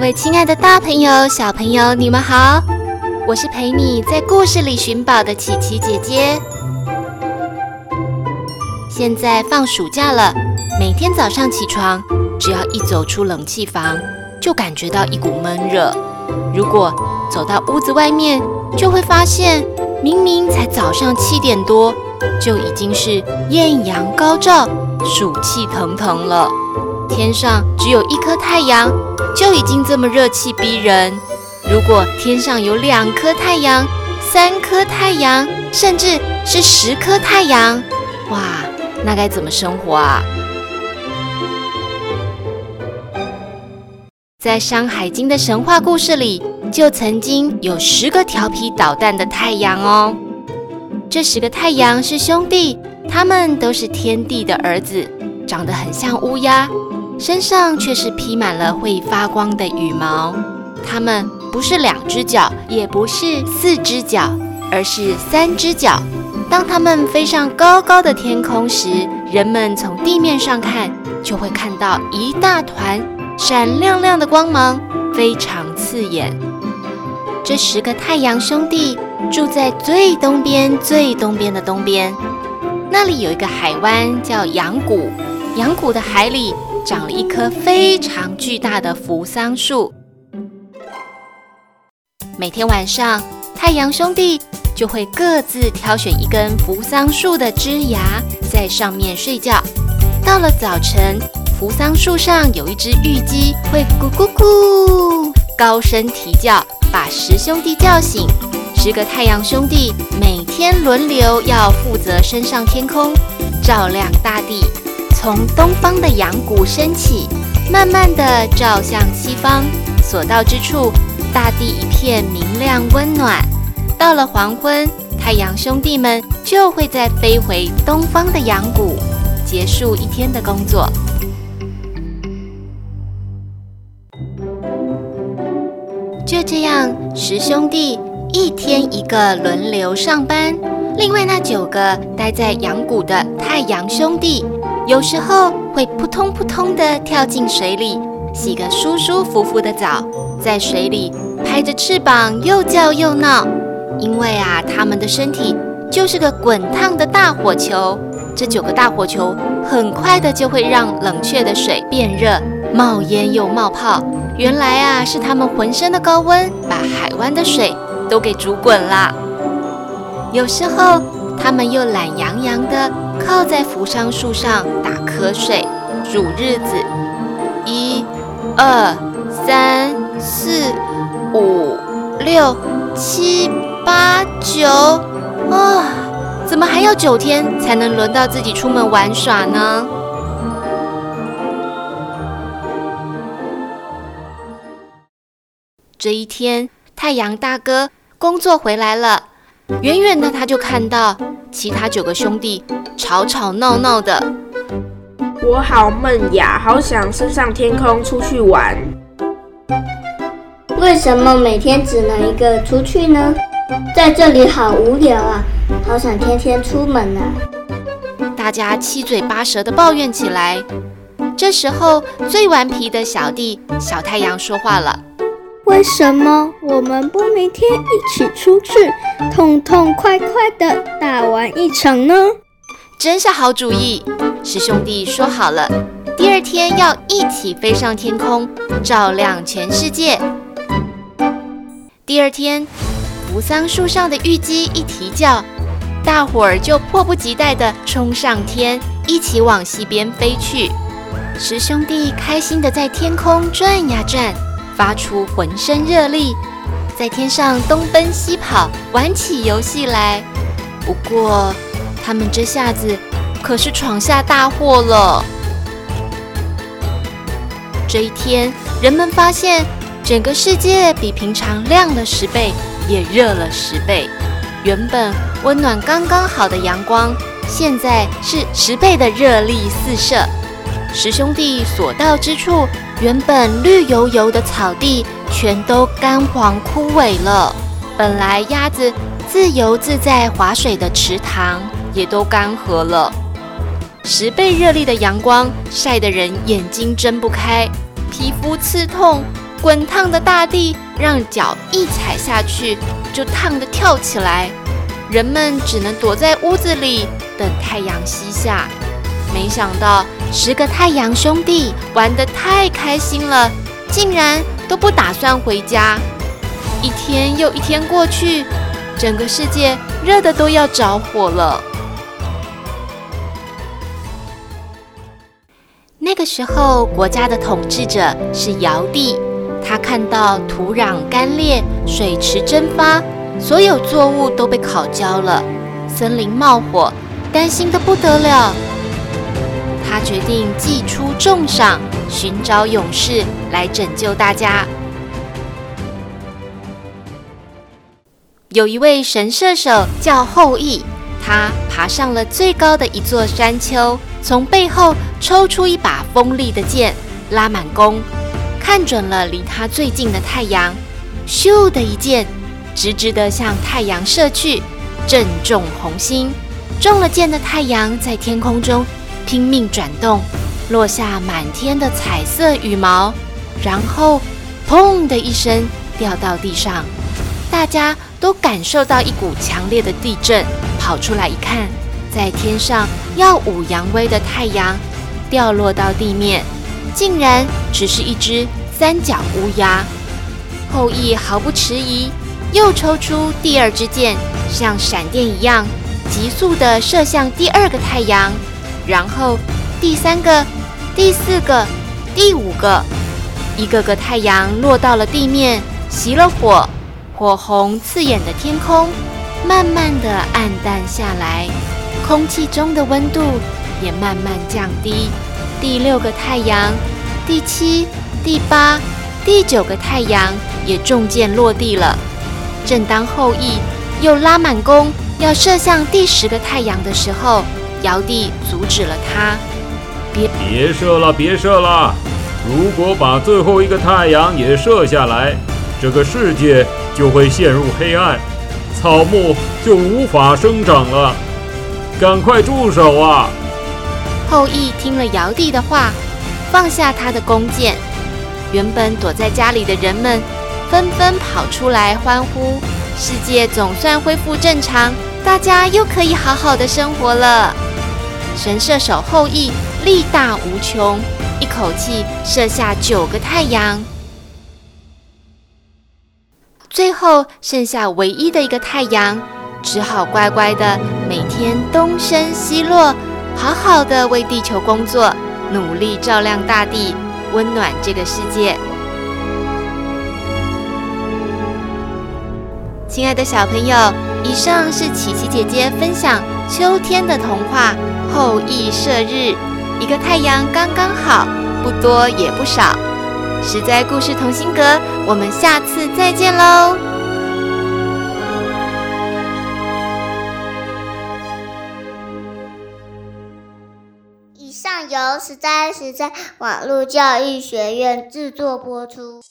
各位亲爱的大朋友、小朋友，你们好！我是陪你在故事里寻宝的琪琪姐姐。现在放暑假了，每天早上起床，只要一走出冷气房，就感觉到一股闷热。如果走到屋子外面，就会发现明明才早上七点多，就已经是艳阳高照、暑气腾腾了。天上只有一颗太阳。就已经这么热气逼人，如果天上有两颗太阳、三颗太阳，甚至是十颗太阳，哇，那该怎么生活啊？在《山海经》的神话故事里，就曾经有十个调皮捣蛋的太阳哦。这十个太阳是兄弟，他们都是天帝的儿子，长得很像乌鸦。身上却是披满了会发光的羽毛，它们不是两只脚，也不是四只脚，而是三只脚。当它们飞上高高的天空时，人们从地面上看，就会看到一大团闪亮亮的光芒，非常刺眼。这十个太阳兄弟住在最东边、最东边的东边，那里有一个海湾叫阳谷，阳谷的海里。长了一棵非常巨大的扶桑树。每天晚上，太阳兄弟就会各自挑选一根扶桑树的枝芽，在上面睡觉。到了早晨，扶桑树上有一只玉鸡会咕咕咕高声啼叫，把十兄弟叫醒。十个太阳兄弟每天轮流要负责升上天空，照亮大地。从东方的阳谷升起，慢慢的照向西方，所到之处，大地一片明亮温暖。到了黄昏，太阳兄弟们就会再飞回东方的阳谷，结束一天的工作。就这样，十兄弟一天一个轮流上班，另外那九个待在阳谷的太阳兄弟。有时候会扑通扑通地跳进水里，洗个舒舒服服的澡，在水里拍着翅膀又叫又闹。因为啊，他们的身体就是个滚烫的大火球，这九个大火球很快的就会让冷却的水变热，冒烟又冒泡。原来啊，是他们浑身的高温把海湾的水都给煮滚了。有时候他们又懒洋洋的。靠在扶桑树上打瞌睡，数日子，一、二、三、四、五、六、七、八、九，啊，怎么还要九天才能轮到自己出门玩耍呢？这一天，太阳大哥工作回来了，远远的他就看到其他九个兄弟。吵吵闹闹的，我好闷呀，好想升上天空出去玩。为什么每天只能一个出去呢？在这里好无聊啊，好想天天出门啊！大家七嘴八舌的抱怨起来。这时候，最顽皮的小弟小太阳说话了：“为什么我们不明天一起出去，痛痛快快的大玩一场呢？”真是好主意！十兄弟说好了，第二天要一起飞上天空，照亮全世界。第二天，扶桑树上的玉鸡一啼叫，大伙儿就迫不及待地冲上天，一起往西边飞去。十兄弟开心地在天空转呀转，发出浑身热力，在天上东奔西跑，玩起游戏来。不过，他们这下子可是闯下大祸了。这一天，人们发现整个世界比平常亮了十倍，也热了十倍。原本温暖刚刚好的阳光，现在是十倍的热力四射。十兄弟所到之处，原本绿油油的草地全都干黄枯萎了。本来鸭子自由自在划水的池塘，也都干涸了。十倍热力的阳光晒得人眼睛睁不开，皮肤刺痛。滚烫的大地让脚一踩下去就烫得跳起来，人们只能躲在屋子里等太阳西下。没想到十个太阳兄弟玩得太开心了，竟然都不打算回家。一天又一天过去，整个世界热得都要着火了。那个时候，国家的统治者是尧帝。他看到土壤干裂，水池蒸发，所有作物都被烤焦了，森林冒火，担心得不得了。他决定祭出重赏，寻找勇士来拯救大家。有一位神射手叫后羿，他爬上了最高的一座山丘，从背后抽出一把锋利的剑，拉满弓。看准了离他最近的太阳，咻的一箭，直直的向太阳射去，正中红心。中了箭的太阳在天空中拼命转动，落下满天的彩色羽毛，然后砰的一声掉到地上。大家都感受到一股强烈的地震，跑出来一看，在天上耀武扬威的太阳掉落到地面，竟然只是一只。三角乌鸦，后羿毫不迟疑，又抽出第二支箭，像闪电一样急速地射向第二个太阳，然后第三个、第四个、第五个，一个个太阳落到了地面，熄了火，火红刺眼的天空慢慢的暗淡下来，空气中的温度也慢慢降低。第六个太阳，第七。第八、第九个太阳也中箭落地了。正当后羿又拉满弓要射向第十个太阳的时候，尧帝阻止了他：“别别射了，别射了！如果把最后一个太阳也射下来，这个世界就会陷入黑暗，草木就无法生长了。赶快住手啊！”后羿听了尧帝的话，放下他的弓箭。原本躲在家里的人们纷纷跑出来欢呼，世界总算恢复正常，大家又可以好好的生活了。神射手后羿力大无穷，一口气射下九个太阳，最后剩下唯一的一个太阳，只好乖乖的每天东升西落，好好的为地球工作，努力照亮大地。温暖这个世界。亲爱的小朋友，以上是琪琪姐姐分享秋天的童话《后羿射日》，一个太阳刚刚好，不多也不少。实在故事同心阁，我们下次再见喽。以上由实在实在网络教育学院制作播出。